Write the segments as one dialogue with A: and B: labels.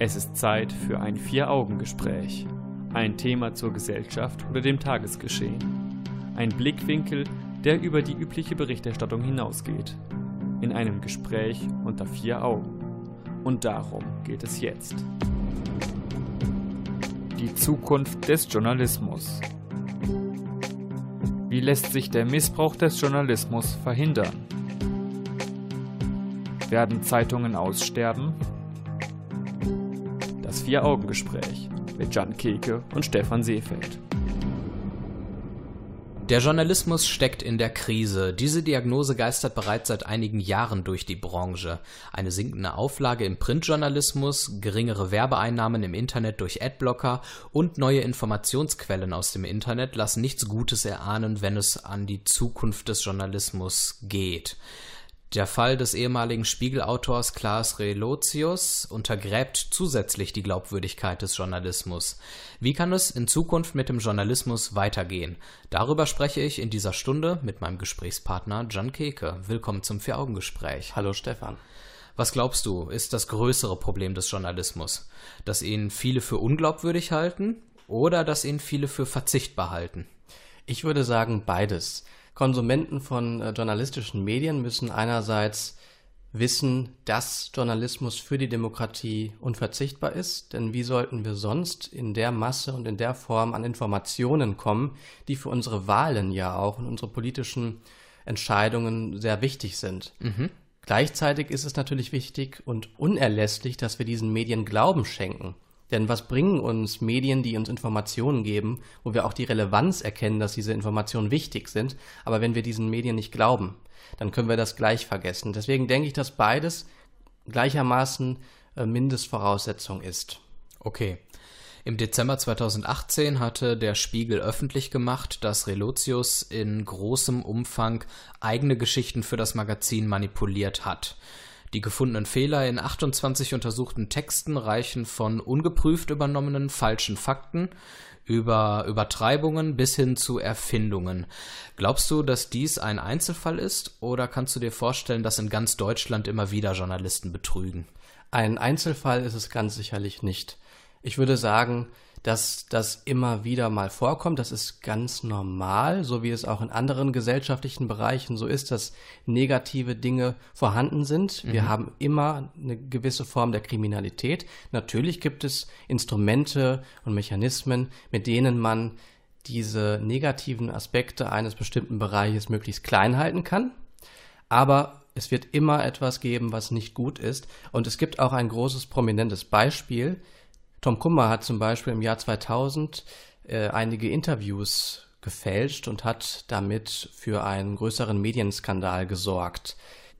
A: Es ist Zeit für ein Vier-Augen-Gespräch. Ein Thema zur Gesellschaft oder dem Tagesgeschehen. Ein Blickwinkel, der über die übliche Berichterstattung hinausgeht. In einem Gespräch unter vier Augen. Und darum geht es jetzt. Die Zukunft des Journalismus. Wie lässt sich der Missbrauch des Journalismus verhindern? Werden Zeitungen aussterben? Vier-Augen-Gespräch mit Jan Keke und Stefan Seefeld.
B: Der Journalismus steckt in der Krise. Diese Diagnose geistert bereits seit einigen Jahren durch die Branche. Eine sinkende Auflage im Printjournalismus, geringere Werbeeinnahmen im Internet durch Adblocker und neue Informationsquellen aus dem Internet lassen nichts Gutes erahnen, wenn es an die Zukunft des Journalismus geht. Der Fall des ehemaligen Spiegelautors Klaas Relotius untergräbt zusätzlich die Glaubwürdigkeit des Journalismus. Wie kann es in Zukunft mit dem Journalismus weitergehen? Darüber spreche ich in dieser Stunde mit meinem Gesprächspartner John Keke. Willkommen zum Vier-Augen-Gespräch.
C: Hallo Stefan.
B: Was glaubst du, ist das größere Problem des Journalismus? Dass ihn viele für unglaubwürdig halten oder dass ihn viele für verzichtbar halten?
C: Ich würde sagen beides. Konsumenten von äh, journalistischen Medien müssen einerseits wissen, dass Journalismus für die Demokratie unverzichtbar ist, denn wie sollten wir sonst in der Masse und in der Form an Informationen kommen, die für unsere Wahlen ja auch und unsere politischen Entscheidungen sehr wichtig sind. Mhm. Gleichzeitig ist es natürlich wichtig und unerlässlich, dass wir diesen Medien Glauben schenken. Denn was bringen uns Medien, die uns Informationen geben, wo wir auch die Relevanz erkennen, dass diese Informationen wichtig sind, aber wenn wir diesen Medien nicht glauben, dann können wir das gleich vergessen. Deswegen denke ich, dass beides gleichermaßen äh, Mindestvoraussetzung ist.
B: Okay. Im Dezember 2018 hatte der Spiegel öffentlich gemacht, dass Relotius in großem Umfang eigene Geschichten für das Magazin manipuliert hat. Die gefundenen Fehler in 28 untersuchten Texten reichen von ungeprüft übernommenen falschen Fakten über Übertreibungen bis hin zu Erfindungen. Glaubst du, dass dies ein Einzelfall ist oder kannst du dir vorstellen, dass in ganz Deutschland immer wieder Journalisten betrügen?
C: Ein Einzelfall ist es ganz sicherlich nicht. Ich würde sagen, dass das immer wieder mal vorkommt. Das ist ganz normal, so wie es auch in anderen gesellschaftlichen Bereichen so ist, dass negative Dinge vorhanden sind. Wir mhm. haben immer eine gewisse Form der Kriminalität. Natürlich gibt es Instrumente und Mechanismen, mit denen man diese negativen Aspekte eines bestimmten Bereiches möglichst klein halten kann. Aber es wird immer etwas geben, was nicht gut ist. Und es gibt auch ein großes prominentes Beispiel, Tom Kummer hat zum Beispiel im Jahr 2000 äh, einige Interviews gefälscht und hat damit für einen größeren Medienskandal gesorgt.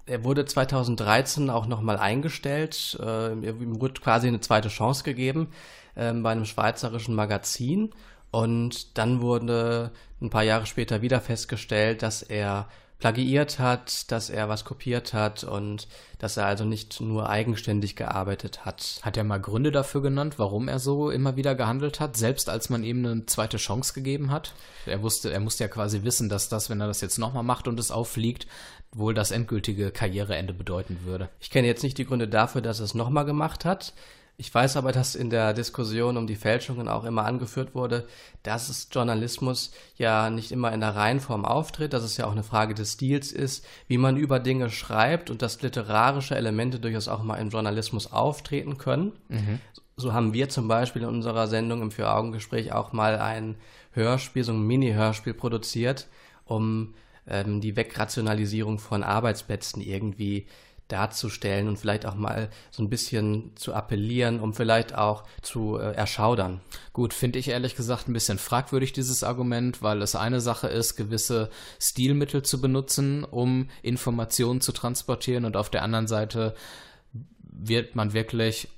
C: Er wurde 2013 auch nochmal eingestellt, äh, ihm wurde quasi eine zweite Chance gegeben äh, bei einem schweizerischen Magazin und dann wurde ein paar Jahre später wieder festgestellt, dass er plagiiert hat, dass er was kopiert hat und dass er also nicht nur eigenständig gearbeitet hat.
B: Hat er mal Gründe dafür genannt, warum er so immer wieder gehandelt hat, selbst als man ihm eine zweite Chance gegeben hat? Er wusste, er musste ja quasi wissen, dass das, wenn er das jetzt nochmal macht und es auffliegt, wohl das endgültige Karriereende bedeuten würde.
C: Ich kenne jetzt nicht die Gründe dafür, dass er es nochmal gemacht hat. Ich weiß aber, dass in der Diskussion um die Fälschungen auch immer angeführt wurde, dass es Journalismus ja nicht immer in der Reihenform auftritt, dass es ja auch eine Frage des Stils ist, wie man über Dinge schreibt und dass literarische Elemente durchaus auch mal im Journalismus auftreten können. Mhm. So haben wir zum Beispiel in unserer Sendung im Vier-Augen-Gespräch auch mal ein Hörspiel, so ein Mini-Hörspiel produziert, um ähm, die Wegrationalisierung von Arbeitsplätzen irgendwie darzustellen und vielleicht auch mal so ein bisschen zu appellieren, um vielleicht auch zu äh, erschaudern.
B: Gut, finde ich ehrlich gesagt ein bisschen fragwürdig dieses Argument, weil es eine Sache ist, gewisse Stilmittel zu benutzen, um Informationen zu transportieren und auf der anderen Seite wird man wirklich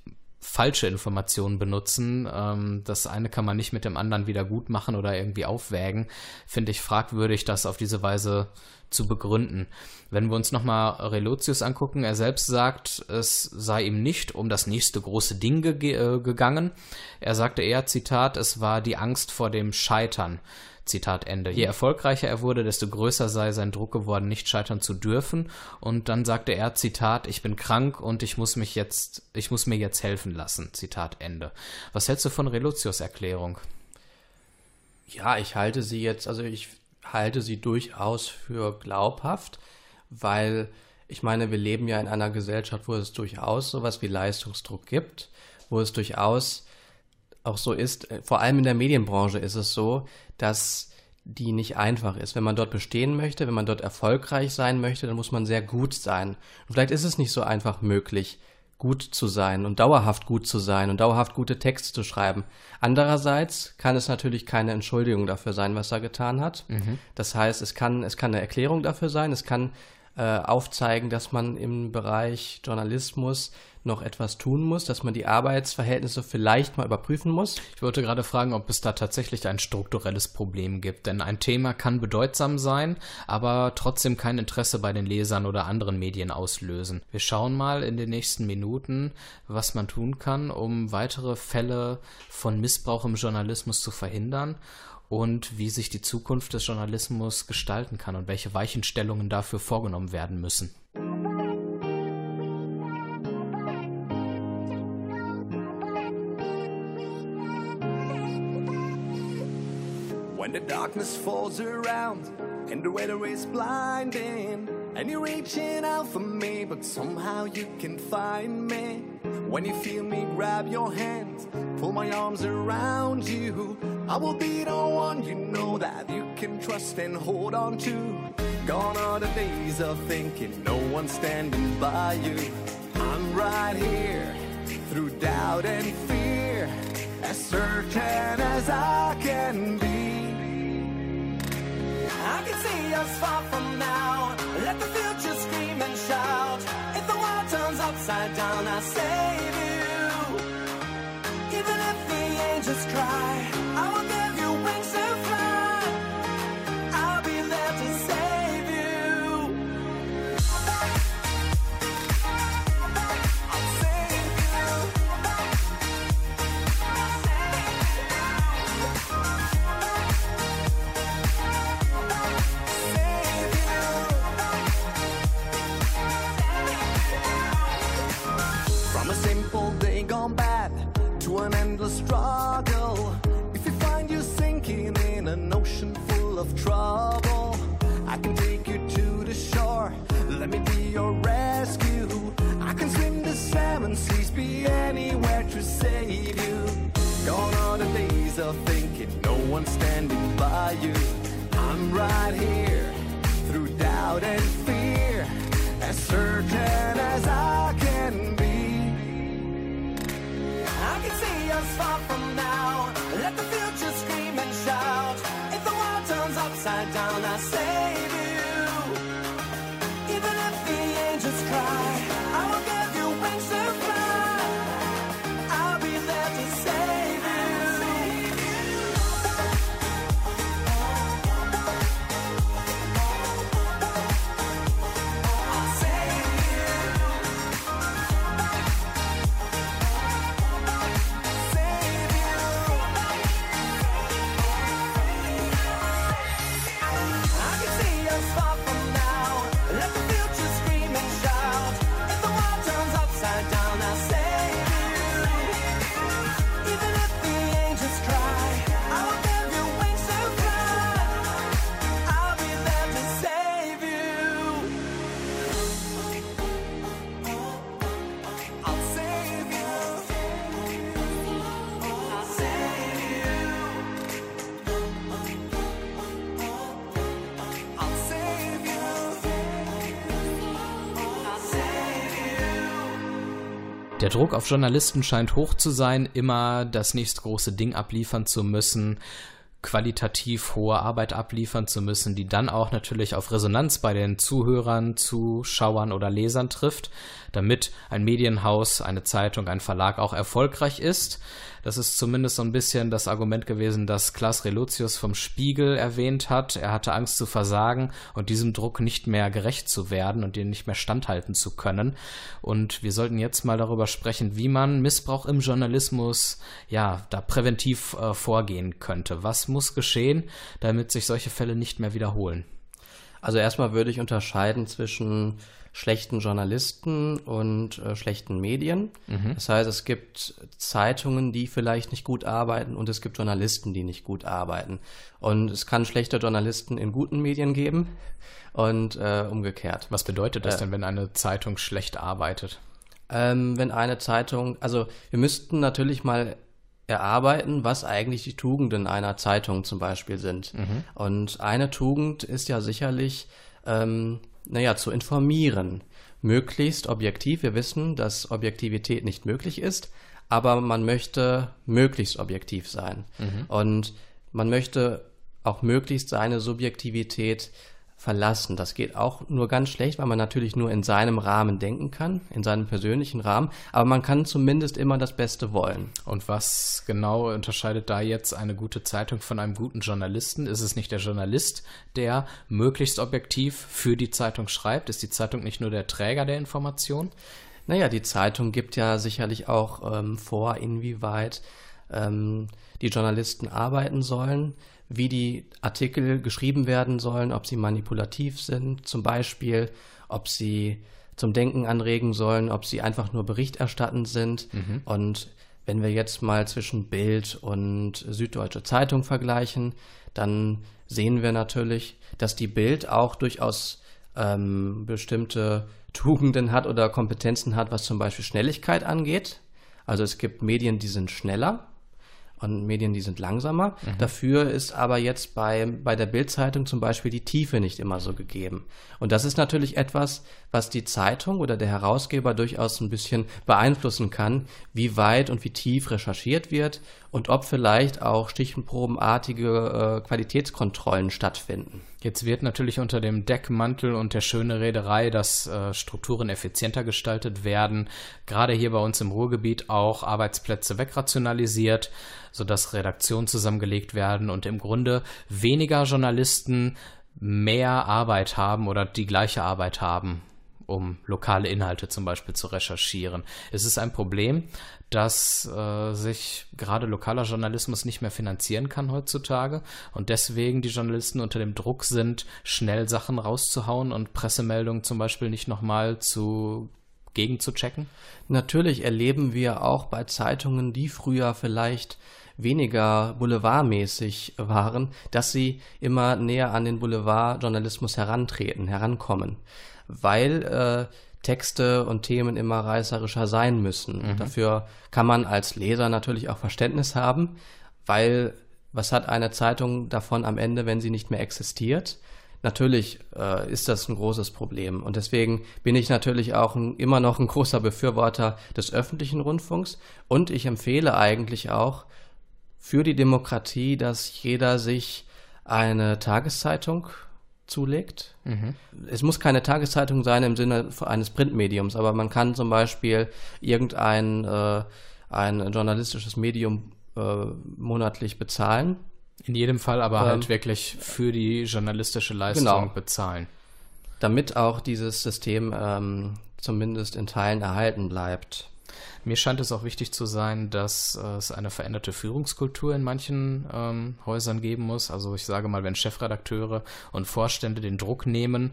B: falsche Informationen benutzen. Ähm, das eine kann man nicht mit dem anderen wieder gut machen oder irgendwie aufwägen. Finde ich fragwürdig, das auf diese Weise
D: zu begründen. Wenn wir uns nochmal Relotius angucken, er selbst sagt, es sei ihm nicht um das nächste große Ding ge äh, gegangen. Er sagte eher, Zitat, es war die Angst vor dem Scheitern. Zitat Ende. Je erfolgreicher er wurde, desto größer sei sein Druck geworden, nicht scheitern zu dürfen. Und dann sagte er, Zitat, ich bin krank und ich muss mich jetzt, ich muss mir jetzt helfen lassen. Zitat Ende. Was hältst du von Relotius Erklärung?
C: Ja, ich halte sie jetzt, also ich halte sie durchaus für glaubhaft, weil ich meine, wir leben ja in einer Gesellschaft, wo es durchaus sowas wie Leistungsdruck gibt, wo es durchaus auch so ist, vor allem in der Medienbranche ist es so, dass die nicht einfach ist. Wenn man dort bestehen möchte, wenn man dort erfolgreich sein möchte, dann muss man sehr gut sein. Und vielleicht ist es nicht so einfach möglich, gut zu sein und dauerhaft gut zu sein und dauerhaft gute Texte zu schreiben. Andererseits kann es natürlich keine Entschuldigung dafür sein, was er getan hat. Mhm. Das heißt, es kann, es kann eine Erklärung dafür sein, es kann äh, aufzeigen, dass man im Bereich Journalismus noch etwas tun muss, dass man die Arbeitsverhältnisse vielleicht mal überprüfen muss.
D: Ich wollte gerade fragen, ob es da tatsächlich ein strukturelles Problem gibt, denn ein Thema kann bedeutsam sein, aber trotzdem kein Interesse bei den Lesern oder anderen Medien auslösen. Wir schauen mal in den nächsten Minuten, was man tun kann, um weitere Fälle von Missbrauch im Journalismus zu verhindern und wie sich die Zukunft des Journalismus gestalten kann und welche Weichenstellungen dafür vorgenommen werden müssen. Darkness falls around and the weather is blinding, and you're reaching out for me, but somehow you can find me. When you feel me, grab your hand, pull my arms around you. I will be the one you know that you can trust and hold on to. Gone are the days of thinking no one's standing by you. I'm right here through doubt and fear, as certain as I can be. Us far from now. Let the future scream and shout. If the world turns upside down, I'll save you. Even if the angels cry, an endless struggle. If you find you sinking in an ocean full of trouble, I can take you to the shore. Let me be your rescue. I can swim the seven seas, be anywhere to save you. Gone are the days of thinking no one's standing by you. I'm right here through doubt and fear, as certain as I can us far from now. Der Druck auf Journalisten scheint hoch zu sein, immer das nächste große Ding abliefern zu müssen, qualitativ hohe Arbeit abliefern zu müssen, die dann auch natürlich auf Resonanz bei den Zuhörern, Zuschauern oder Lesern trifft.
B: Damit ein Medienhaus, eine Zeitung, ein Verlag auch erfolgreich ist. Das ist zumindest so ein bisschen das Argument gewesen, das Klaas Relotius vom Spiegel erwähnt hat. Er hatte Angst zu versagen und diesem Druck nicht mehr gerecht zu werden und den nicht mehr standhalten zu können. Und wir sollten jetzt mal darüber sprechen, wie man Missbrauch im Journalismus ja da präventiv äh, vorgehen könnte. Was muss geschehen, damit sich solche Fälle nicht mehr wiederholen?
C: Also erstmal würde ich unterscheiden zwischen schlechten Journalisten und äh, schlechten Medien. Mhm. Das heißt, es gibt Zeitungen, die vielleicht nicht gut arbeiten und es gibt Journalisten, die nicht gut arbeiten. Und es kann schlechte Journalisten in guten Medien geben und äh, umgekehrt.
B: Was bedeutet das äh, denn, wenn eine Zeitung schlecht arbeitet?
C: Ähm, wenn eine Zeitung, also wir müssten natürlich mal erarbeiten, was eigentlich die Tugenden einer Zeitung zum Beispiel sind. Mhm. Und eine Tugend ist ja sicherlich, ähm, naja, zu informieren. Möglichst objektiv. Wir wissen, dass Objektivität nicht möglich ist, aber man möchte möglichst objektiv sein. Mhm. Und man möchte auch möglichst seine Subjektivität verlassen. Das geht auch nur ganz schlecht, weil man natürlich nur in seinem Rahmen denken kann, in seinem persönlichen Rahmen, aber man kann zumindest immer das Beste wollen.
B: Und was genau unterscheidet da jetzt eine gute Zeitung von einem guten Journalisten? Ist es nicht der Journalist, der möglichst objektiv für die Zeitung schreibt? Ist die Zeitung nicht nur der Träger der Information?
C: Naja, die Zeitung gibt ja sicherlich auch ähm, vor, inwieweit ähm, die Journalisten arbeiten sollen wie die Artikel geschrieben werden sollen, ob sie manipulativ sind, zum Beispiel, ob sie zum Denken anregen sollen, ob sie einfach nur berichterstattend sind. Mhm. Und wenn wir jetzt mal zwischen Bild und Süddeutsche Zeitung vergleichen, dann sehen wir natürlich, dass die Bild auch durchaus ähm, bestimmte Tugenden hat oder Kompetenzen hat, was zum Beispiel Schnelligkeit angeht. Also es gibt Medien, die sind schneller und Medien, die sind langsamer. Mhm. Dafür ist aber jetzt bei, bei der Bildzeitung zum Beispiel die Tiefe nicht immer so gegeben. Und das ist natürlich etwas, was die Zeitung oder der Herausgeber durchaus ein bisschen beeinflussen kann, wie weit und wie tief recherchiert wird und ob vielleicht auch stichenprobenartige äh, Qualitätskontrollen stattfinden.
B: Jetzt wird natürlich unter dem Deckmantel und der schöne Rederei, dass äh, Strukturen effizienter gestaltet werden, gerade hier bei uns im Ruhrgebiet auch Arbeitsplätze wegrationalisiert, sodass Redaktionen zusammengelegt werden und im Grunde weniger Journalisten mehr Arbeit haben oder die gleiche Arbeit haben um lokale Inhalte zum Beispiel zu recherchieren. Es ist ein Problem, dass äh, sich gerade lokaler Journalismus nicht mehr finanzieren kann heutzutage und deswegen die Journalisten unter dem Druck sind, schnell Sachen rauszuhauen und Pressemeldungen zum Beispiel nicht nochmal zu gegen?
C: Natürlich erleben wir auch bei Zeitungen, die früher vielleicht weniger boulevardmäßig waren, dass sie immer näher an den Boulevardjournalismus herantreten, herankommen weil äh, Texte und Themen immer reißerischer sein müssen. Mhm. Dafür kann man als Leser natürlich auch Verständnis haben, weil was hat eine Zeitung davon am Ende, wenn sie nicht mehr existiert? Natürlich äh, ist das ein großes Problem. Und deswegen bin ich natürlich auch ein, immer noch ein großer Befürworter des öffentlichen Rundfunks. Und ich empfehle eigentlich auch für die Demokratie, dass jeder sich eine Tageszeitung zulegt. Mhm. Es muss keine Tageszeitung sein im Sinne eines Printmediums, aber man kann zum Beispiel irgendein äh, ein journalistisches Medium äh, monatlich bezahlen.
B: In jedem Fall aber halt ähm, halt wirklich für die journalistische Leistung genau. bezahlen.
C: Damit auch dieses System ähm, zumindest in Teilen erhalten bleibt.
B: Mir scheint es auch wichtig zu sein, dass äh, es eine veränderte Führungskultur in manchen ähm, Häusern geben muss. Also ich sage mal, wenn Chefredakteure und Vorstände den Druck nehmen,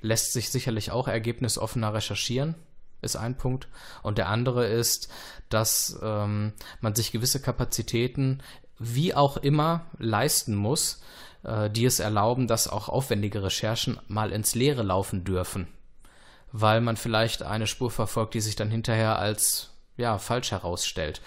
B: lässt sich sicherlich auch ergebnisoffener recherchieren ist ein Punkt. Und der andere ist, dass ähm, man sich gewisse Kapazitäten wie auch immer leisten muss, äh, die es erlauben, dass auch aufwendige Recherchen mal ins Leere laufen dürfen. Weil man vielleicht eine Spur verfolgt, die sich dann hinterher als ja, falsch herausstellt,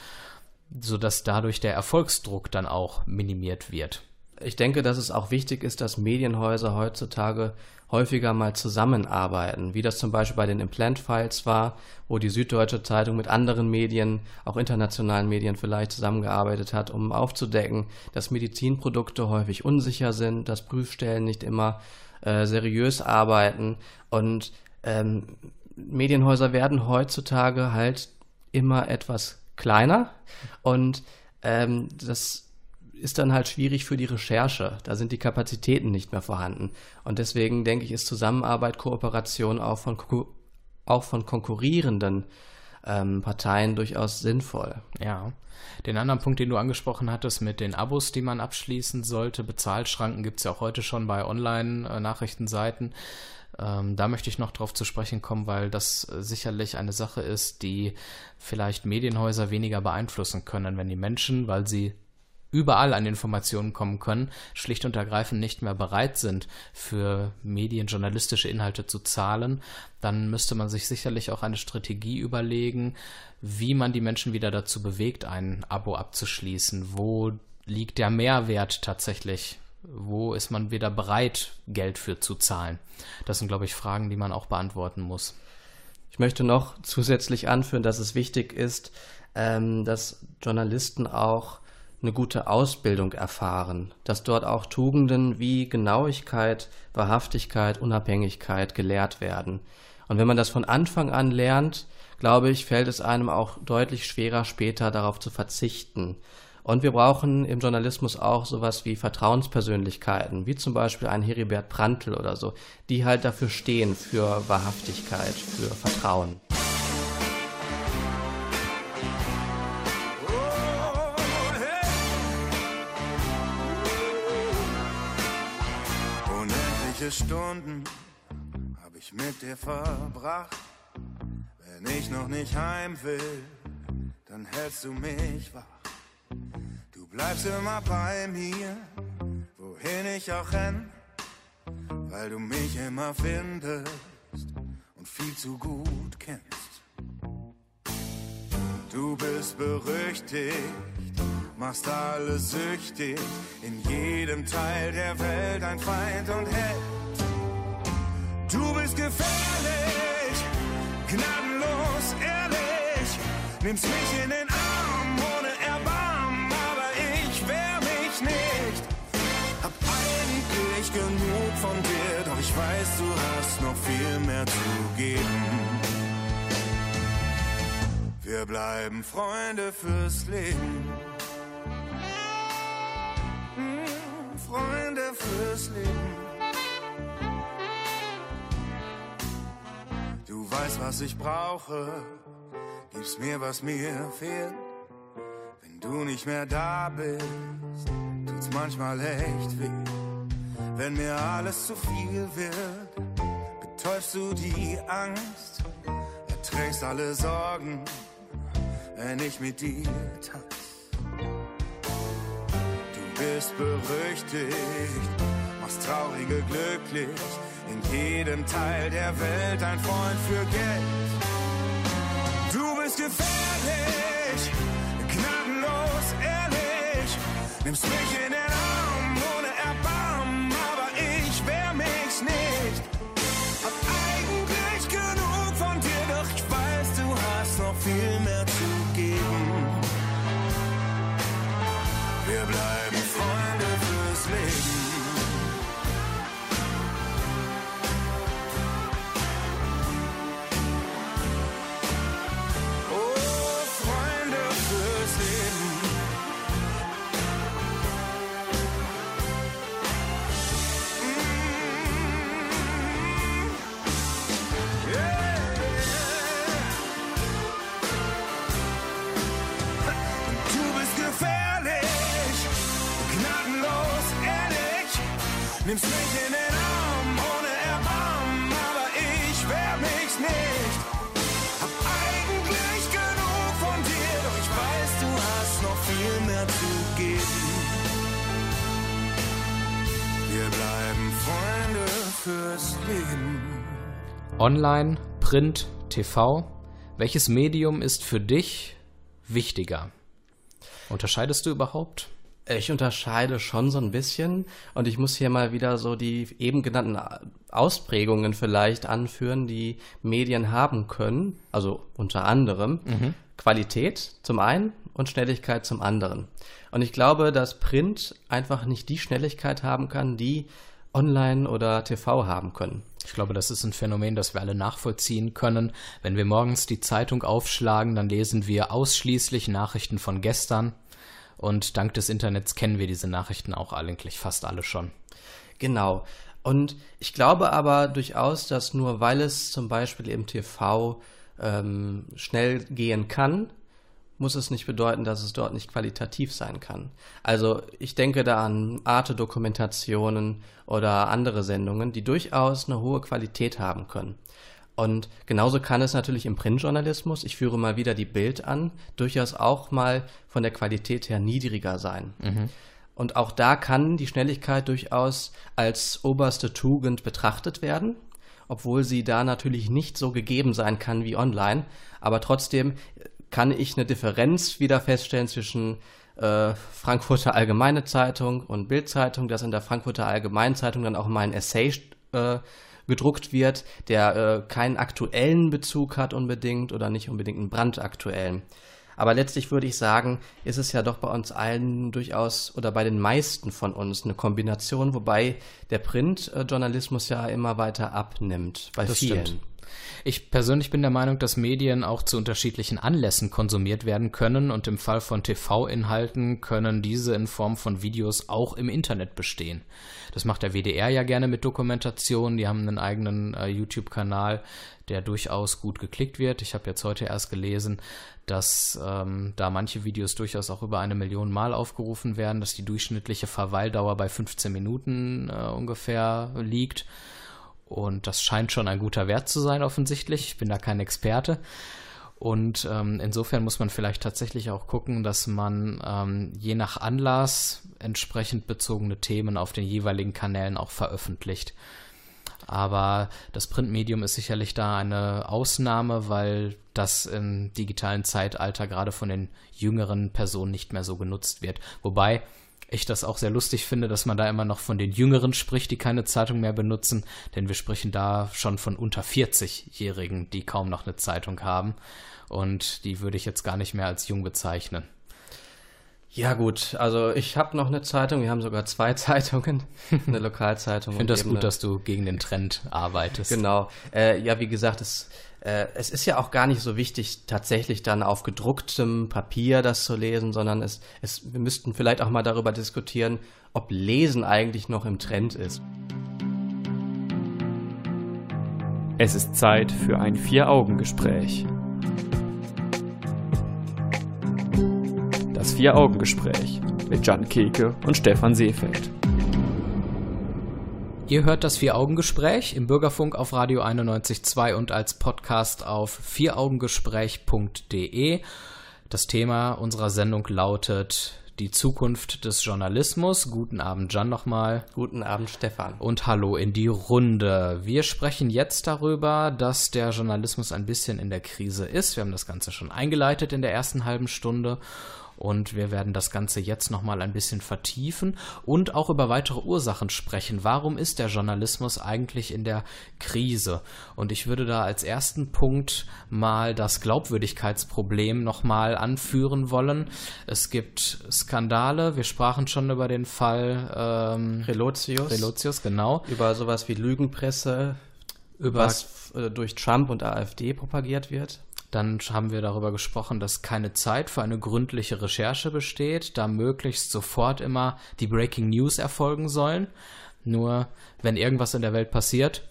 B: sodass dadurch der Erfolgsdruck dann auch minimiert wird.
C: Ich denke, dass es auch wichtig ist, dass Medienhäuser heutzutage häufiger mal zusammenarbeiten, wie das zum Beispiel bei den Implant-Files war, wo die Süddeutsche Zeitung mit anderen Medien, auch internationalen Medien vielleicht zusammengearbeitet hat, um aufzudecken, dass Medizinprodukte häufig unsicher sind, dass Prüfstellen nicht immer äh, seriös arbeiten und ähm, Medienhäuser werden heutzutage halt immer etwas kleiner und ähm, das ist dann halt schwierig für die Recherche. Da sind die Kapazitäten nicht mehr vorhanden. Und deswegen denke ich, ist Zusammenarbeit, Kooperation auch von, auch von konkurrierenden ähm, Parteien durchaus sinnvoll.
B: Ja. Den anderen Punkt, den du angesprochen hattest mit den Abos, die man abschließen sollte, Bezahlschranken gibt es ja auch heute schon bei Online-Nachrichtenseiten. Ähm, da möchte ich noch drauf zu sprechen kommen, weil das äh, sicherlich eine Sache ist, die vielleicht Medienhäuser weniger beeinflussen können, wenn die Menschen, weil sie überall an Informationen kommen können, schlicht und ergreifend nicht mehr bereit sind, für medienjournalistische Inhalte zu zahlen, dann müsste man sich sicherlich auch eine Strategie überlegen, wie man die Menschen wieder dazu bewegt, ein Abo abzuschließen. Wo liegt der Mehrwert tatsächlich? Wo ist man wieder bereit, Geld für zu zahlen? Das sind, glaube ich, Fragen, die man auch beantworten muss.
C: Ich möchte noch zusätzlich anführen, dass es wichtig ist, ähm, dass Journalisten auch eine gute Ausbildung erfahren, dass dort auch Tugenden wie Genauigkeit, Wahrhaftigkeit, Unabhängigkeit gelehrt werden. Und wenn man das von Anfang an lernt, glaube ich, fällt es einem auch deutlich schwerer, später darauf zu verzichten. Und wir brauchen im Journalismus auch sowas wie Vertrauenspersönlichkeiten, wie zum Beispiel ein Heribert Prantl oder so, die halt dafür stehen, für Wahrhaftigkeit, für Vertrauen.
E: Unendliche Stunden habe ich mit dir verbracht. Wenn ich noch nicht heim will, dann hältst du mich wach. Du bleibst immer bei mir, wohin ich auch renn, weil du mich immer findest und viel zu gut kennst. Du bist berüchtigt, machst alles süchtig, in jedem Teil der Welt ein Feind und Held. Du bist gefährlich, gnadenlos, ehrlich, nimmst mich in den Arm eigentlich genug von dir, doch ich weiß, du hast noch viel mehr zu geben. Wir bleiben Freunde fürs Leben. Hm, Freunde fürs Leben. Du weißt, was ich brauche, gibst mir, was mir fehlt. Wenn du nicht mehr da bist, tut's manchmal echt weh. Wenn mir alles zu viel wird, betäubst du die Angst, erträgst alle Sorgen wenn ich mit dir tanz. Du bist berüchtigt, machst Traurige glücklich, in jedem Teil der Welt ein Freund für Geld. Du bist gefährlich, gnadenlos ehrlich, nimmst mich in den
B: Online, Print, TV. Welches Medium ist für dich wichtiger? Unterscheidest du überhaupt?
C: Ich unterscheide schon so ein bisschen und ich muss hier mal wieder so die eben genannten Ausprägungen vielleicht anführen, die Medien haben können. Also unter anderem Qualität zum einen und Schnelligkeit zum anderen. Und ich glaube, dass Print einfach nicht die Schnelligkeit haben kann, die Online oder TV haben können.
B: Ich glaube, das ist ein Phänomen, das wir alle nachvollziehen können. Wenn wir morgens die Zeitung aufschlagen, dann lesen wir ausschließlich Nachrichten von gestern. Und dank des Internets kennen wir diese Nachrichten auch eigentlich fast alle schon.
C: Genau. Und ich glaube aber durchaus, dass nur weil es zum Beispiel im TV ähm, schnell gehen kann, muss es nicht bedeuten, dass es dort nicht qualitativ sein kann. Also ich denke da an Arte-Dokumentationen oder andere Sendungen, die durchaus eine hohe Qualität haben können. Und genauso kann es natürlich im Printjournalismus, ich führe mal wieder die Bild an, durchaus auch mal von der Qualität her niedriger sein. Mhm. Und auch da kann die Schnelligkeit durchaus als oberste Tugend betrachtet werden, obwohl sie da natürlich nicht so gegeben sein kann wie online. Aber trotzdem kann ich eine Differenz wieder feststellen zwischen äh, Frankfurter Allgemeine Zeitung und Bildzeitung, dass in der Frankfurter Allgemeinen Zeitung dann auch mal ein Essay äh, gedruckt wird, der äh, keinen aktuellen Bezug hat unbedingt oder nicht unbedingt einen brandaktuellen. Aber letztlich würde ich sagen, ist es ja doch bei uns allen durchaus oder bei den meisten von uns eine Kombination, wobei der Printjournalismus ja immer weiter abnimmt bei das vielen. Stimmt.
B: Ich persönlich bin der Meinung, dass Medien auch zu unterschiedlichen Anlässen konsumiert werden können und im Fall von TV-Inhalten können diese in Form von Videos auch im Internet bestehen. Das macht der WDR ja gerne mit Dokumentationen. Die haben einen eigenen äh, YouTube-Kanal, der durchaus gut geklickt wird. Ich habe jetzt heute erst gelesen, dass ähm, da manche Videos durchaus auch über eine Million Mal aufgerufen werden, dass die durchschnittliche Verweildauer bei 15 Minuten äh, ungefähr liegt. Und das scheint schon ein guter Wert zu sein, offensichtlich. Ich bin da kein Experte. Und ähm, insofern muss man vielleicht tatsächlich auch gucken, dass man ähm, je nach Anlass entsprechend bezogene Themen auf den jeweiligen Kanälen auch veröffentlicht. Aber das Printmedium ist sicherlich da eine Ausnahme, weil das im digitalen Zeitalter gerade von den jüngeren Personen nicht mehr so genutzt wird. Wobei ich das auch sehr lustig finde, dass man da immer noch von den Jüngeren spricht, die keine Zeitung mehr benutzen, denn wir sprechen da schon von unter 40-Jährigen, die kaum noch eine Zeitung haben. Und die würde ich jetzt gar nicht mehr als jung bezeichnen.
C: Ja gut, also ich habe noch eine Zeitung, wir haben sogar zwei Zeitungen, eine Lokalzeitung.
B: ich finde das gut, dass du gegen den Trend arbeitest.
C: Genau, äh, ja wie gesagt, es, äh, es ist ja auch gar nicht so wichtig, tatsächlich dann auf gedrucktem Papier das zu lesen, sondern es, es, wir müssten vielleicht auch mal darüber diskutieren, ob Lesen eigentlich noch im Trend ist.
A: Es ist Zeit für ein Vier-Augen-Gespräch. Das Vier-Augen-Gespräch mit Jan Keke und Stefan Seefeld.
B: Ihr hört das Vier-Augen-Gespräch im Bürgerfunk auf Radio 91.2 und als Podcast auf vieraugengespräch.de. Das Thema unserer Sendung lautet die Zukunft des Journalismus. Guten Abend, Jan, nochmal.
C: Guten Abend, Stefan.
B: Und hallo in die Runde. Wir sprechen jetzt darüber, dass der Journalismus ein bisschen in der Krise ist. Wir haben das Ganze schon eingeleitet in der ersten halben Stunde und wir werden das Ganze jetzt nochmal ein bisschen vertiefen und auch über weitere Ursachen sprechen. Warum ist der Journalismus eigentlich in der Krise? Und ich würde da als ersten Punkt mal das Glaubwürdigkeitsproblem nochmal anführen wollen. Es gibt Skandale. Wir sprachen schon über den Fall
C: ähm, Relotius.
B: Relotius, genau.
C: Über sowas wie Lügenpresse, über was äh, durch Trump und AfD propagiert wird.
B: Dann haben wir darüber gesprochen, dass keine Zeit für eine gründliche Recherche besteht, da möglichst sofort immer die Breaking News erfolgen sollen. Nur wenn irgendwas in der Welt passiert,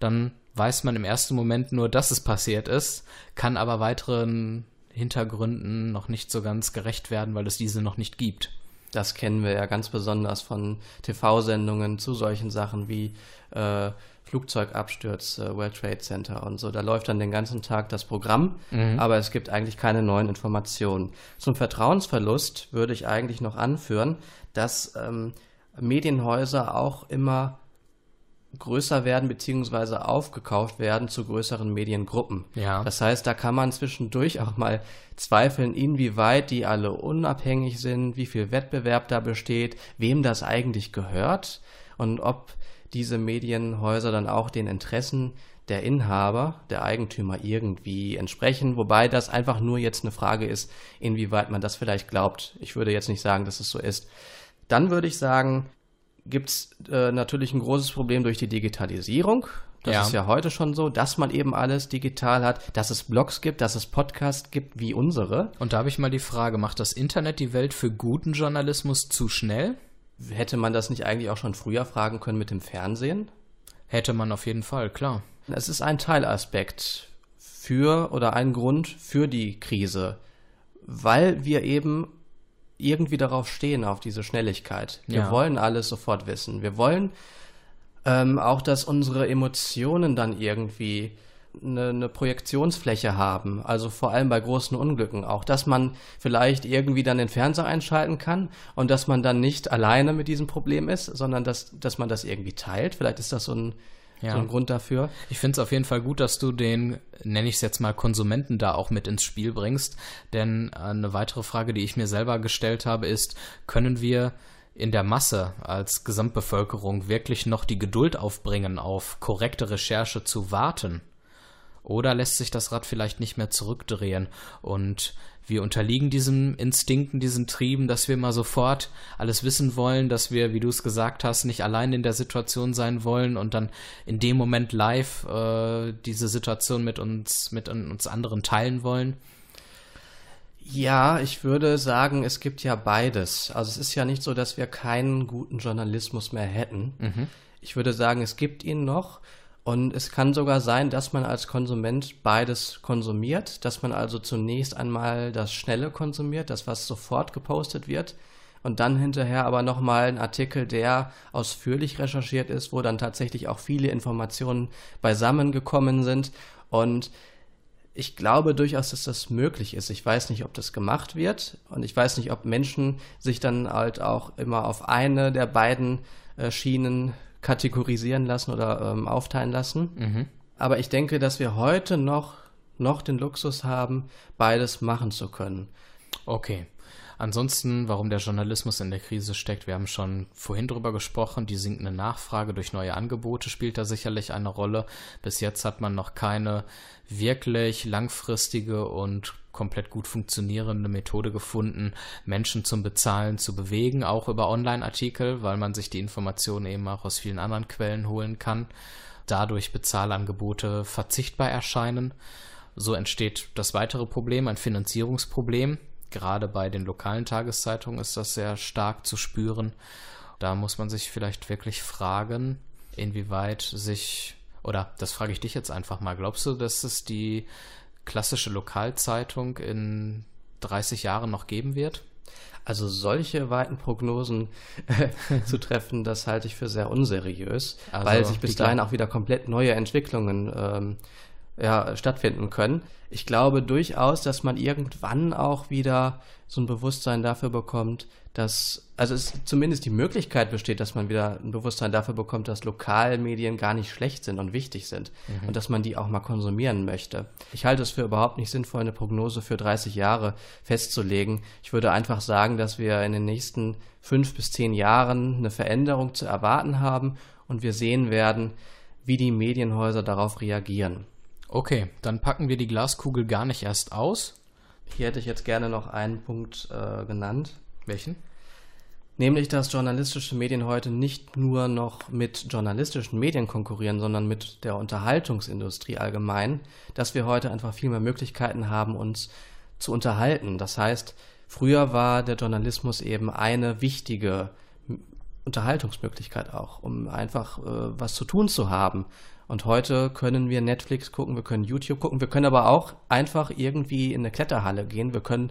B: dann weiß man im ersten Moment nur, dass es passiert ist, kann aber weiteren Hintergründen noch nicht so ganz gerecht werden, weil es diese noch nicht gibt.
C: Das kennen wir ja ganz besonders von TV-Sendungen zu solchen Sachen wie äh, Flugzeugabsturz, äh, World Trade Center und so. Da läuft dann den ganzen Tag das Programm, mhm. aber es gibt eigentlich keine neuen Informationen. Zum Vertrauensverlust würde ich eigentlich noch anführen, dass ähm, Medienhäuser auch immer größer werden beziehungsweise aufgekauft werden zu größeren Mediengruppen. Ja. Das heißt, da kann man zwischendurch auch mal zweifeln, inwieweit die alle unabhängig sind, wie viel Wettbewerb da besteht, wem das eigentlich gehört und ob diese Medienhäuser dann auch den Interessen der Inhaber, der Eigentümer irgendwie entsprechen, wobei das einfach nur jetzt eine Frage ist, inwieweit man das vielleicht glaubt. Ich würde jetzt nicht sagen, dass es so ist. Dann würde ich sagen, gibt es äh, natürlich ein großes Problem durch die Digitalisierung. Das
B: Ja.
C: ist ja heute schon so, dass man eben alles digital hat, dass es Blogs gibt, dass es Podcasts gibt wie unsere.
B: Und da habe ich mal die Frage, macht das Internet die Welt für guten Journalismus zu schnell?
C: Hätte man das nicht eigentlich auch schon früher fragen können mit dem Fernsehen?
B: Hätte man auf jeden Fall, klar.
C: Es ist ein Teilaspekt für oder ein Grund für die Krise, weil wir eben irgendwie darauf stehen, auf diese Schnelligkeit. Wir
B: Ja.
C: wollen alles sofort wissen. Wir wollen ähm, auch, dass unsere Emotionen dann irgendwie eine, eine Projektionsfläche haben. Also vor allem bei großen Unglücken auch, dass man vielleicht irgendwie dann den Fernseher einschalten kann und dass man dann nicht alleine mit diesem Problem ist, sondern dass, dass man das irgendwie teilt. Vielleicht ist das so ein,
B: Ja.
C: so ein Grund dafür.
B: Ich finde es auf jeden Fall gut, dass du den, nenne ich es jetzt mal, Konsumenten da auch mit ins Spiel bringst. Denn eine weitere Frage, die ich mir selber gestellt habe, ist, können wir in der Masse als Gesamtbevölkerung wirklich noch die Geduld aufbringen, auf korrekte Recherche zu warten? Oder lässt sich das Rad vielleicht nicht mehr zurückdrehen und wir unterliegen diesem Instinkten, diesen Trieben, dass wir mal sofort alles wissen wollen, dass wir, wie du es gesagt hast, nicht allein in der Situation sein wollen und dann in dem Moment live äh, diese Situation mit uns, mit uns anderen teilen wollen.
C: Ja, ich würde sagen, es gibt ja beides. Also es ist ja nicht so, dass wir keinen guten Journalismus mehr hätten. Ich würde sagen, es gibt ihn noch. Und es kann sogar sein, dass man als Konsument beides konsumiert, dass man also zunächst einmal das Schnelle konsumiert, das was sofort gepostet wird, und dann hinterher aber nochmal ein Artikel, der ausführlich recherchiert ist, wo dann tatsächlich auch viele Informationen beisammen gekommen sind. Und ich glaube durchaus, dass das möglich ist. Ich weiß nicht, ob das gemacht wird und ich weiß nicht, ob Menschen sich dann halt auch immer auf eine der beiden äh, Schienen kategorisieren lassen oder ähm, aufteilen lassen. Aber ich denke, dass wir heute noch, noch den Luxus haben, beides machen zu können.
B: Okay. Ansonsten, warum der Journalismus in der Krise steckt, wir haben schon vorhin drüber gesprochen, die sinkende Nachfrage durch neue Angebote spielt da sicherlich eine Rolle. Bis jetzt hat man noch keine wirklich langfristige und komplett gut funktionierende Methode gefunden, Menschen zum Bezahlen zu bewegen, auch über Online-Artikel, weil man sich die Informationen eben auch aus vielen anderen Quellen holen kann. Dadurch Bezahlangebote verzichtbar erscheinen. So entsteht das weitere Problem, ein Finanzierungsproblem. Gerade bei den lokalen Tageszeitungen ist das sehr stark zu spüren. Da muss man sich vielleicht wirklich fragen, inwieweit sich, oder das frage ich dich jetzt einfach mal, glaubst du, dass es die klassische Lokalzeitung in 30 Jahren noch geben wird?
C: Also solche weiten Prognosen äh, zu treffen, das halte ich für sehr unseriös,
B: Also
C: weil sich bis dahin auch wieder komplett neue Entwicklungen ähm, ja, stattfinden können. Ich glaube durchaus, dass man irgendwann auch wieder so ein Bewusstsein dafür bekommt, dass, also es zumindest die Möglichkeit besteht, dass man wieder ein Bewusstsein dafür bekommt, dass Lokalmedien gar nicht schlecht sind und wichtig sind und dass man die auch mal konsumieren möchte. Ich halte es für überhaupt nicht sinnvoll, eine Prognose für 30 Jahre festzulegen. Ich würde einfach sagen, dass wir in den nächsten fünf bis zehn Jahren eine Veränderung zu erwarten haben und wir sehen werden, wie die Medienhäuser darauf reagieren.
B: Okay, dann packen wir die Glaskugel gar nicht erst aus.
C: Hier hätte ich jetzt gerne noch einen Punkt äh, genannt.
B: Welchen?
C: Nämlich, dass journalistische Medien heute nicht nur noch mit journalistischen Medien konkurrieren, sondern mit der Unterhaltungsindustrie allgemein, dass wir heute einfach viel mehr Möglichkeiten haben, uns zu unterhalten. Das heißt, früher war der Journalismus eben eine wichtige Unterhaltungsmöglichkeit auch, um einfach äh, was zu tun zu haben. Und heute können wir Netflix gucken, wir können YouTube gucken, wir können aber auch einfach irgendwie in eine Kletterhalle gehen, wir können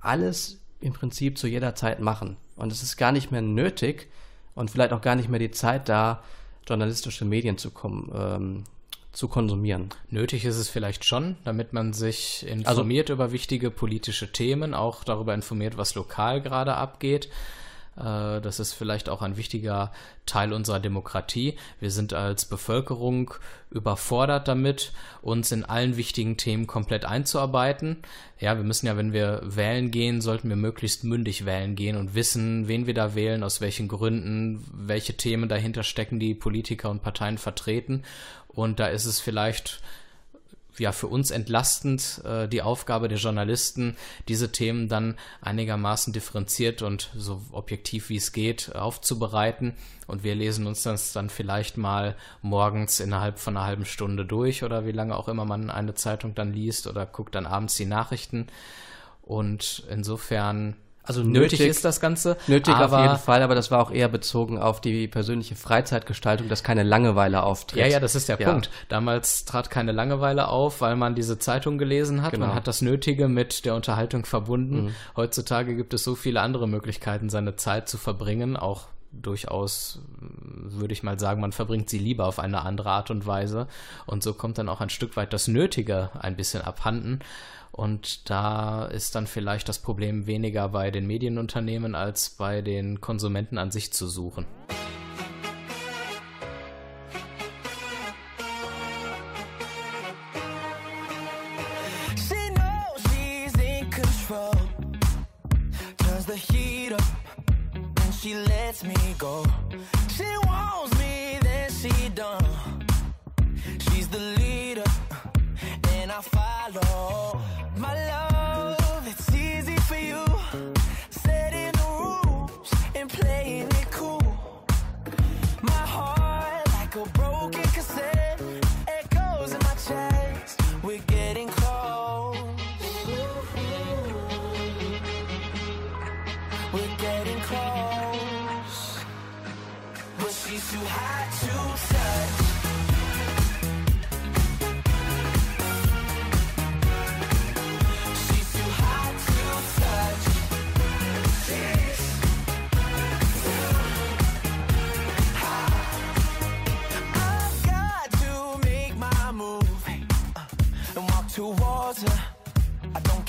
C: alles im Prinzip zu jeder Zeit machen. Und es ist gar nicht mehr nötig und vielleicht auch gar nicht mehr die Zeit da, journalistische Medien zu, kom ähm, zu konsumieren.
B: Nötig ist es vielleicht schon, damit man sich
C: Also
B: informiert über wichtige politische Themen, auch darüber informiert, was lokal gerade abgeht. Äh, Das ist vielleicht auch ein wichtiger Teil unserer Demokratie. Wir sind als Bevölkerung überfordert damit, uns in allen wichtigen Themen komplett einzuarbeiten. Ja, wir müssen ja, wenn wir wählen gehen, sollten wir möglichst mündig wählen gehen und wissen, wen wir da wählen, aus welchen Gründen, welche Themen dahinter stecken, die Politiker und Parteien vertreten. Und da ist es vielleicht ja für uns entlastend äh, die Aufgabe der Journalisten, diese Themen dann einigermaßen differenziert und so objektiv wie es geht aufzubereiten. Und wir lesen uns das dann vielleicht mal morgens innerhalb von einer halben Stunde durch oder wie lange auch immer man eine Zeitung dann liest oder guckt dann abends die Nachrichten. Und insofern
D: also nötig, nötig, ist das Ganze.
B: Nötig auf jeden Fall, aber das war auch eher bezogen auf die persönliche Freizeitgestaltung, dass keine Langeweile auftritt.
D: Ja, ja, das ist der ja. Punkt. Damals trat keine Langeweile auf, weil man diese Zeitung gelesen hat. Genau. Man hat das Nötige mit der Unterhaltung verbunden. Mhm. Heutzutage gibt es so viele andere Möglichkeiten, seine Zeit zu verbringen, auch durchaus, würde ich mal sagen, man verbringt sie lieber auf eine andere Art und Weise. Und so kommt dann auch ein Stück weit das Nötige ein bisschen abhanden. Und da ist dann vielleicht das Problem weniger bei den Medienunternehmen als bei den Konsumenten an sich zu suchen.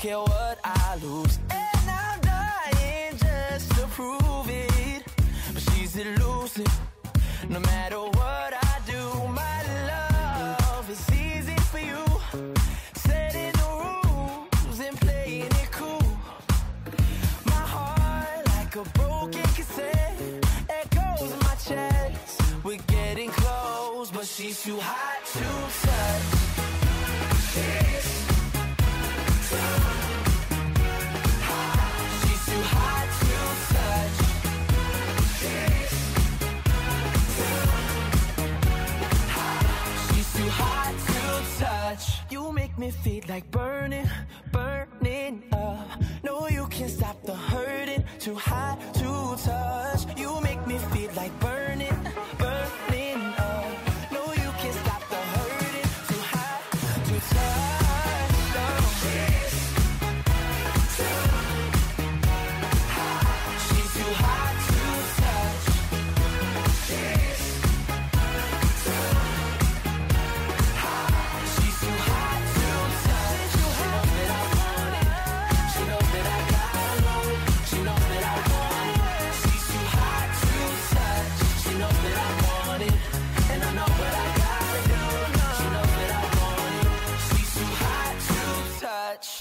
D: Care what I lose. And I'm dying just to prove it. But she's elusive. No matter me feel like burning,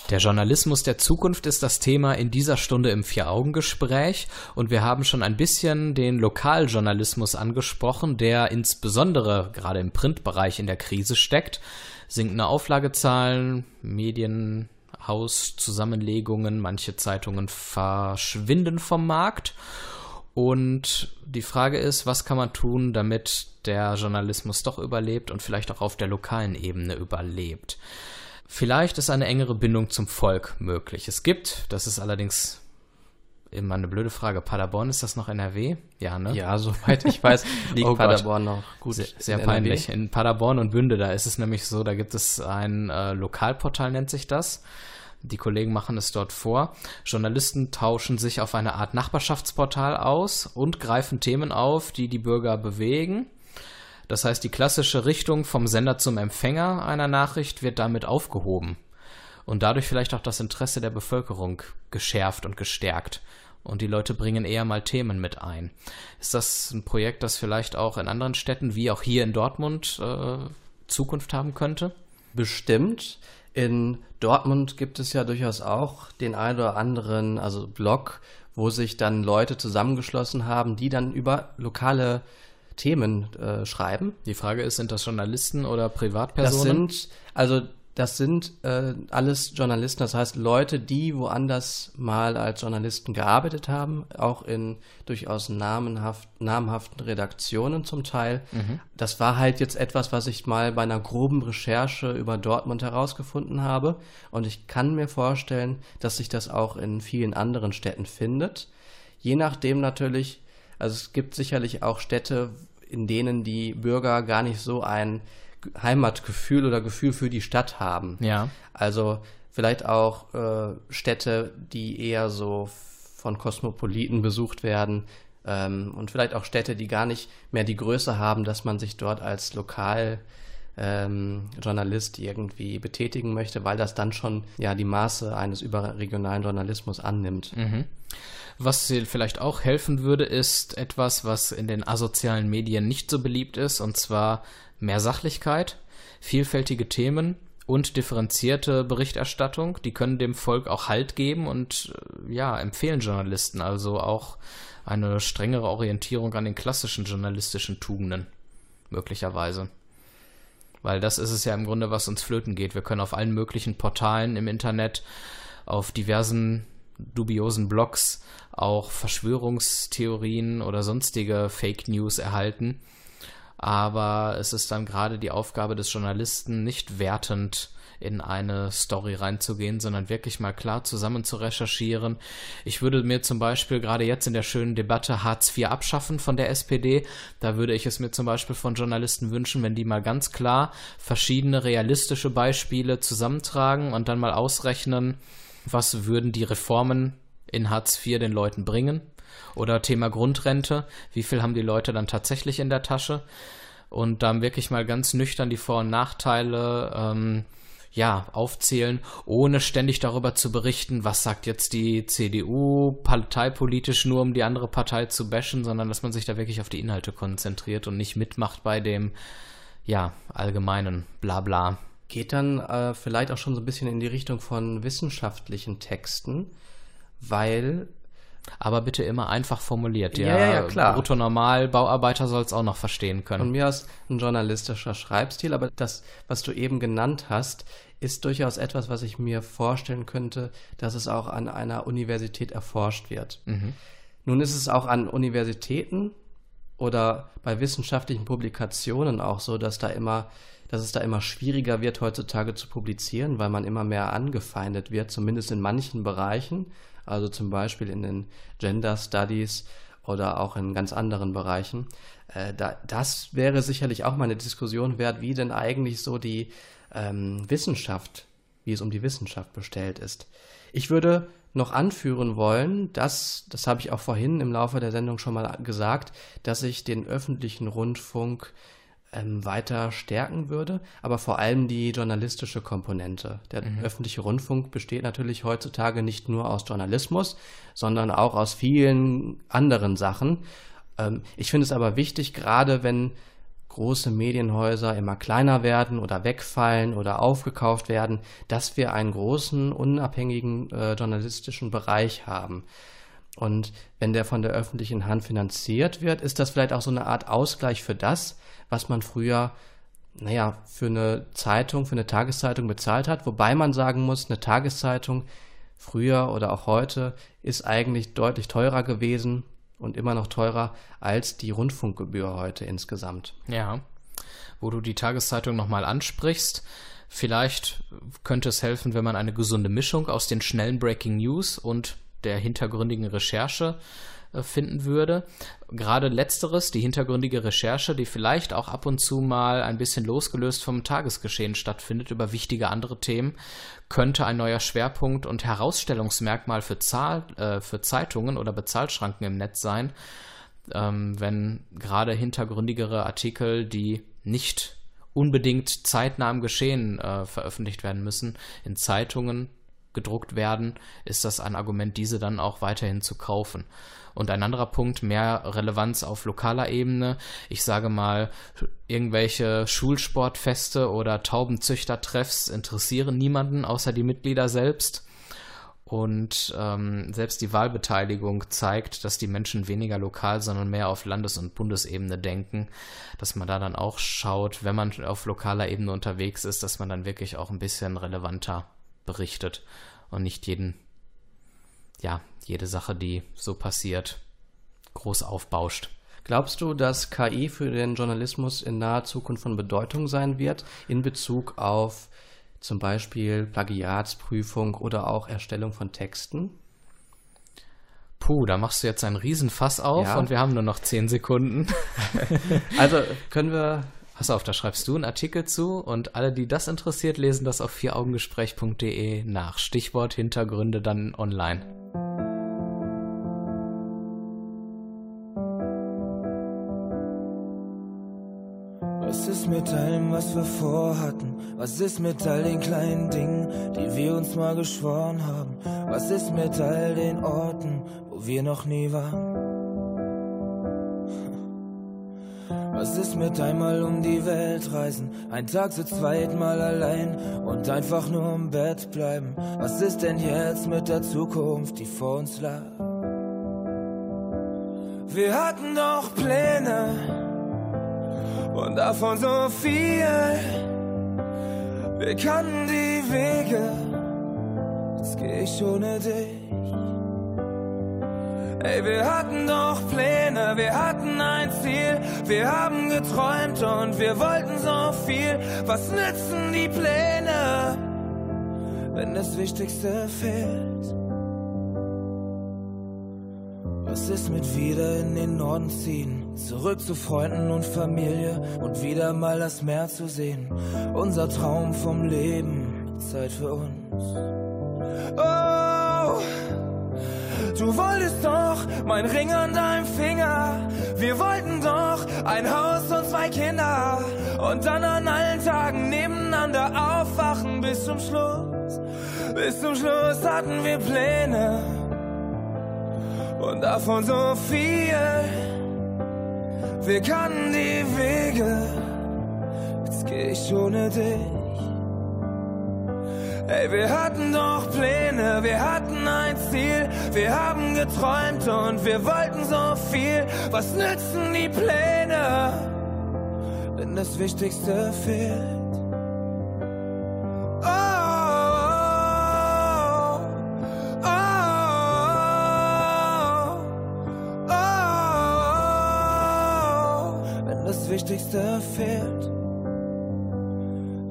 D: Der Journalismus der Zukunft ist das Thema in dieser Stunde im Vier-Augen-Gespräch und wir haben schon ein bisschen den Lokaljournalismus angesprochen, der insbesondere gerade im Printbereich in der Krise steckt. Sinkende Auflagezahlen, Medienhauszusammenlegungen, manche Zeitungen verschwinden vom Markt. Und die Frage ist, was kann man tun, damit der Journalismus doch überlebt und vielleicht auch auf der lokalen Ebene überlebt? Vielleicht ist eine engere Bindung zum Volk möglich. Es gibt, das ist allerdings immer eine blöde Frage, Paderborn, ist das noch NRW? Ja, ne? Ja, soweit ich weiß, liegt
B: Oh Gott.
D: Paderborn noch gut.
B: Sehr, sehr
D: in
B: peinlich.
D: NRW.
B: In Paderborn und Bünde, da ist es nämlich so, da gibt es ein äh, Lokalportal, nennt sich das. Die Kollegen machen es dort vor. Journalisten tauschen sich auf eine Art Nachbarschaftsportal aus und greifen Themen auf, die die Bürger bewegen. Das heißt, die klassische Richtung vom Sender zum Empfänger einer Nachricht wird damit aufgehoben und dadurch vielleicht auch das Interesse der Bevölkerung geschärft und gestärkt. Und die Leute bringen eher mal Themen mit ein. Ist das ein Projekt, das vielleicht auch in anderen Städten, wie auch hier in Dortmund, äh, Zukunft haben könnte?
D: Bestimmt. In Dortmund gibt es ja durchaus auch den einen oder anderen, also Blog, wo sich dann Leute zusammengeschlossen haben, die dann über lokale Themen äh, schreiben.
B: Die Frage ist, sind das Journalisten oder
D: Das
B: Privatpersonen?
D: sind, also
C: das sind äh, alles Journalisten, das heißt Leute, die woanders mal als Journalisten gearbeitet haben, auch in durchaus namenhaft, namhaften Redaktionen zum Teil. Mhm. Das war halt jetzt etwas, was ich mal bei einer groben Recherche über Dortmund herausgefunden habe. Und ich kann mir vorstellen, dass sich das auch in vielen anderen Städten findet. Je nachdem natürlich, also es gibt sicherlich auch Städte, in denen die Bürger gar nicht so ein Heimatgefühl oder Gefühl für die Stadt haben.
B: Ja.
C: Also vielleicht auch äh, Städte, die eher so von Kosmopoliten besucht werden ähm, und vielleicht auch Städte, die gar nicht mehr die Größe haben, dass man sich dort als Lokal ähm, Journalist irgendwie betätigen möchte, weil das dann schon ja die Maße eines überregionalen Journalismus annimmt.
B: Mhm. Was vielleicht auch helfen würde, ist etwas, was in den asozialen Medien nicht so beliebt ist, und zwar mehr Sachlichkeit, vielfältige Themen und differenzierte Berichterstattung. Die können dem Volk auch Halt geben und äh, ja, empfehlen Journalisten also auch eine strengere Orientierung an den klassischen journalistischen Tugenden, möglicherweise. Weil das ist es ja im Grunde, was uns flöten geht. Wir können auf allen möglichen Portalen im Internet, auf diversen dubiosen Blogs auch Verschwörungstheorien oder sonstige Fake News erhalten aber es ist dann gerade die Aufgabe des Journalisten, nicht wertend in eine Story reinzugehen, sondern wirklich mal klar zusammen zu recherchieren. Ich würde mir zum Beispiel gerade jetzt in der schönen Debatte Hartz IV abschaffen von der SPD, da würde ich es mir zum Beispiel von Journalisten wünschen, wenn die mal ganz klar verschiedene realistische Beispiele zusammentragen und dann mal ausrechnen, was würden die Reformen in Hartz IV den Leuten bringen oder Thema Grundrente, wie viel haben die Leute dann tatsächlich in der Tasche? Und dann wirklich mal ganz nüchtern die Vor- und Nachteile ähm, ja, aufzählen, ohne ständig darüber zu berichten, was sagt jetzt die CDU parteipolitisch nur, um die andere Partei zu bashen, sondern dass man sich da wirklich auf die Inhalte konzentriert und nicht mitmacht bei dem, ja, allgemeinen Blabla.
C: Geht dann äh, vielleicht auch schon so ein bisschen in die Richtung von wissenschaftlichen Texten, weil
B: aber bitte immer einfach formuliert.
C: Ja, ja, ja klar.
B: Brutto normal, Bauarbeiter soll es auch noch verstehen können.
C: Von mir aus ein journalistischer Schreibstil, aber das, was du eben genannt hast, ist durchaus etwas, was ich mir vorstellen könnte, dass es auch an einer Universität erforscht wird. Mhm. Nun ist es auch an Universitäten oder bei wissenschaftlichen Publikationen auch so, dass da immer dass es da immer schwieriger wird, heutzutage zu publizieren, weil man immer mehr angefeindet wird, zumindest in manchen Bereichen also zum Beispiel in den Gender Studies oder auch in ganz anderen Bereichen. Äh, da, das wäre sicherlich auch mal eine Diskussion wert, wie denn eigentlich so die ähm, Wissenschaft, wie es um die Wissenschaft bestellt ist. Ich würde noch anführen wollen, dass, das habe ich auch vorhin im Laufe der Sendung schon mal gesagt, dass ich den öffentlichen Rundfunk ähm, weiter stärken würde, aber vor allem die journalistische Komponente. Der mhm. öffentliche Rundfunk besteht natürlich heutzutage nicht nur aus Journalismus, sondern auch aus vielen anderen Sachen. Ähm, ich finde es aber wichtig, gerade wenn große Medienhäuser immer kleiner werden oder wegfallen oder aufgekauft werden, dass wir einen großen, unabhängigen äh, journalistischen Bereich haben. Und wenn der von der öffentlichen Hand finanziert wird, ist das vielleicht auch so eine Art Ausgleich für das, was man früher, naja, für eine Zeitung, für eine Tageszeitung bezahlt hat. Wobei man sagen muss, eine Tageszeitung früher oder auch heute ist eigentlich deutlich teurer gewesen und immer noch teurer als die Rundfunkgebühr heute insgesamt.
B: Ja, wo du die Tageszeitung nochmal ansprichst. Vielleicht könnte es helfen, wenn man eine gesunde Mischung aus den schnellen Breaking News und der hintergründigen Recherche äh, finden würde. Gerade letzteres, die hintergründige Recherche, die vielleicht auch ab und zu mal ein bisschen losgelöst vom Tagesgeschehen stattfindet über wichtige andere Themen, könnte ein neuer Schwerpunkt und Herausstellungsmerkmal für, Zahl, äh, für Zeitungen oder Bezahlschranken im Netz sein, ähm, wenn gerade hintergründigere Artikel, die nicht unbedingt zeitnah im Geschehen äh, veröffentlicht werden müssen, in Zeitungen gedruckt werden, ist das ein Argument, diese dann auch weiterhin zu kaufen. Und ein anderer Punkt, mehr Relevanz auf lokaler Ebene. Ich sage mal, irgendwelche Schulsportfeste oder Taubenzüchtertreffs interessieren niemanden außer die Mitglieder selbst. Und ähm, selbst die Wahlbeteiligung zeigt, dass die Menschen weniger lokal, sondern mehr auf Landes- und Bundesebene denken. Dass man da dann auch schaut, wenn man auf lokaler Ebene unterwegs ist, dass man dann wirklich auch ein bisschen relevanter berichtet und nicht jeden, ja, jede Sache, die so passiert, groß aufbauscht.
C: Glaubst du, dass KI für den Journalismus in naher Zukunft von Bedeutung sein wird in Bezug auf zum Beispiel Plagiatsprüfung oder auch Erstellung von Texten?
B: Puh, da machst du jetzt einen Riesenfass auf ja. und wir haben nur noch zehn Sekunden.
C: also können wir.
B: Pass auf, da schreibst du einen Artikel zu und alle, die das interessiert, lesen das auf vieraugengespräch.de nach. Stichwort Hintergründe dann online.
F: Was ist mit allem, was wir vorhatten? Was ist mit all den kleinen Dingen, die wir uns mal geschworen haben? Was ist mit all den Orten, wo wir noch nie waren? Was ist mit einmal um die Welt reisen? Ein Tag zu zweit mal allein und einfach nur im Bett bleiben? Was ist denn jetzt mit der Zukunft, die vor uns lag? Wir hatten doch Pläne und davon so viel. Wir kannten die Wege, jetzt geh ich ohne dich. Ey, wir hatten doch Pläne, wir hatten ein Ziel, wir haben geträumt und wir wollten so viel. Was nützen die Pläne, wenn das Wichtigste fehlt? Was ist mit wieder in den Norden ziehen? Zurück zu Freunden und Familie und wieder mal das Meer zu sehen. Unser Traum vom Leben, Zeit für uns. Oh, du wolltest doch mein Ring an deinem Finger. Wir wollten doch ein Haus und zwei Kinder. Und dann an allen Tagen nebeneinander aufwachen bis zum Schluss. Bis zum Schluss hatten wir Pläne und davon so viel. Wir kannten die Wege, jetzt geh ich ohne dich. Ey, wir hatten doch Pläne, wir hatten ein Ziel, wir haben geträumt und wir wollten so viel. Was nützen die Pläne, wenn das Wichtigste fehlt? Wichtigste fehlt.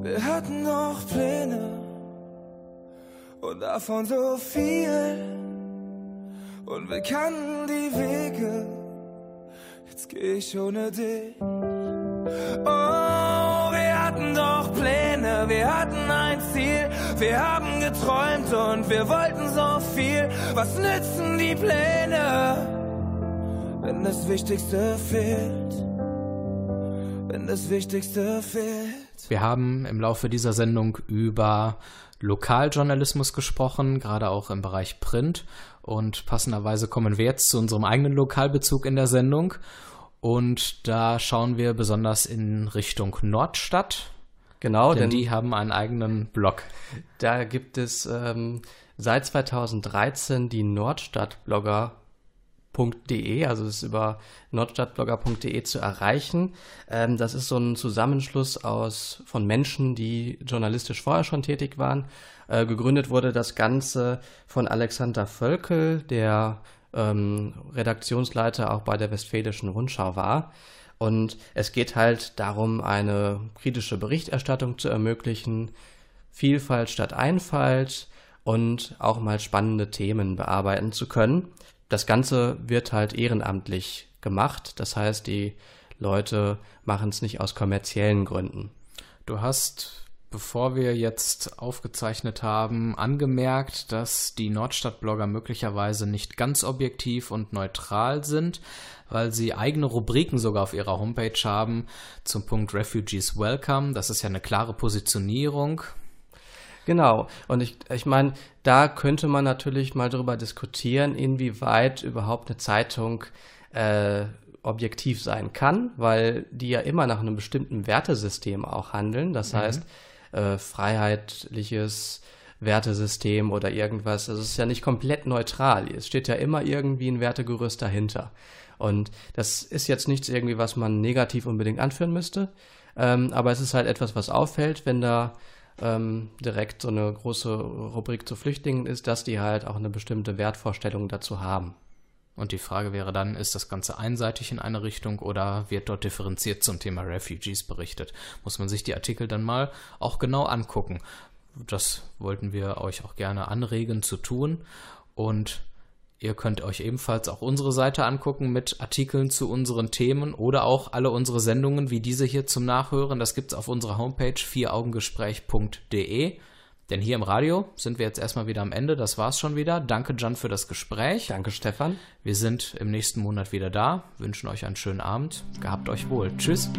F: Wir hatten noch Pläne und davon so viel. Und wir kannten die Wege. Jetzt geh ich ohne dich. Oh, wir hatten doch Pläne, wir hatten ein Ziel. Wir haben geträumt und wir wollten so viel. Was nützen die Pläne, wenn das Wichtigste fehlt? wenn das Wichtigste fehlt.
B: Wir haben im Laufe dieser Sendung über Lokaljournalismus gesprochen, gerade auch im Bereich Print. Und passenderweise kommen wir jetzt zu unserem eigenen Lokalbezug in der Sendung. Und da schauen wir besonders in Richtung Nordstadt.
C: Genau,
B: denn, denn die haben einen eigenen Blog.
C: Da gibt es ähm, seit 2013 die Nordstadt-Blogger nordstadtblogger.de, also ist über nordstadtblogger.de zu erreichen. Ähm, das ist so ein Zusammenschluss aus von Menschen, die journalistisch vorher schon tätig waren. Äh, gegründet wurde das Ganze von Alexander Völkel, der ähm, Redaktionsleiter auch bei der Westfälischen Rundschau war. Und es geht halt darum, eine kritische Berichterstattung zu ermöglichen, Vielfalt statt Einfalt und auch mal spannende Themen bearbeiten zu können das Ganze wird halt ehrenamtlich gemacht. Das heißt, die Leute machen es nicht aus kommerziellen Gründen.
B: Du hast, bevor wir jetzt aufgezeichnet haben, angemerkt, dass die Nordstadt-Blogger möglicherweise nicht ganz objektiv und neutral sind, weil sie eigene Rubriken sogar auf ihrer Homepage haben zum Punkt Refugees Welcome. Das ist ja eine klare Positionierung.
C: Genau. Und ich, ich meine, da könnte man natürlich mal darüber diskutieren, inwieweit überhaupt eine Zeitung äh, objektiv sein kann, weil die ja immer nach einem bestimmten Wertesystem auch handeln. Das mhm. heißt, äh, freiheitliches Wertesystem oder irgendwas. Es ist ja nicht komplett neutral. Es steht ja immer irgendwie ein Wertegerüst dahinter. Und das ist jetzt nichts irgendwie, was man negativ unbedingt anführen müsste. Ähm, aber es ist halt etwas, was auffällt, wenn da ähm, direkt so eine große Rubrik zu Flüchtlingen ist, dass die halt auch eine bestimmte Wertvorstellung dazu haben.
B: Und die Frage wäre dann, ist das Ganze einseitig in eine Richtung oder wird dort differenziert zum Thema Refugees berichtet? Muss man sich die Artikel dann mal auch genau angucken. Das wollten wir euch auch gerne anregen zu tun. Und Ihr könnt euch ebenfalls auch unsere Seite angucken mit Artikeln zu unseren Themen oder auch alle unsere Sendungen wie diese hier zum Nachhören. Das gibt's auf unserer Homepage vieraugengespräch.de. Denn hier im Radio sind wir jetzt erstmal wieder am Ende. Das war's schon wieder. Danke, Jan, für das Gespräch.
C: Danke, Stefan.
B: Wir sind im nächsten Monat wieder da. Wünschen euch einen schönen Abend. Gehabt euch wohl. Tschüss.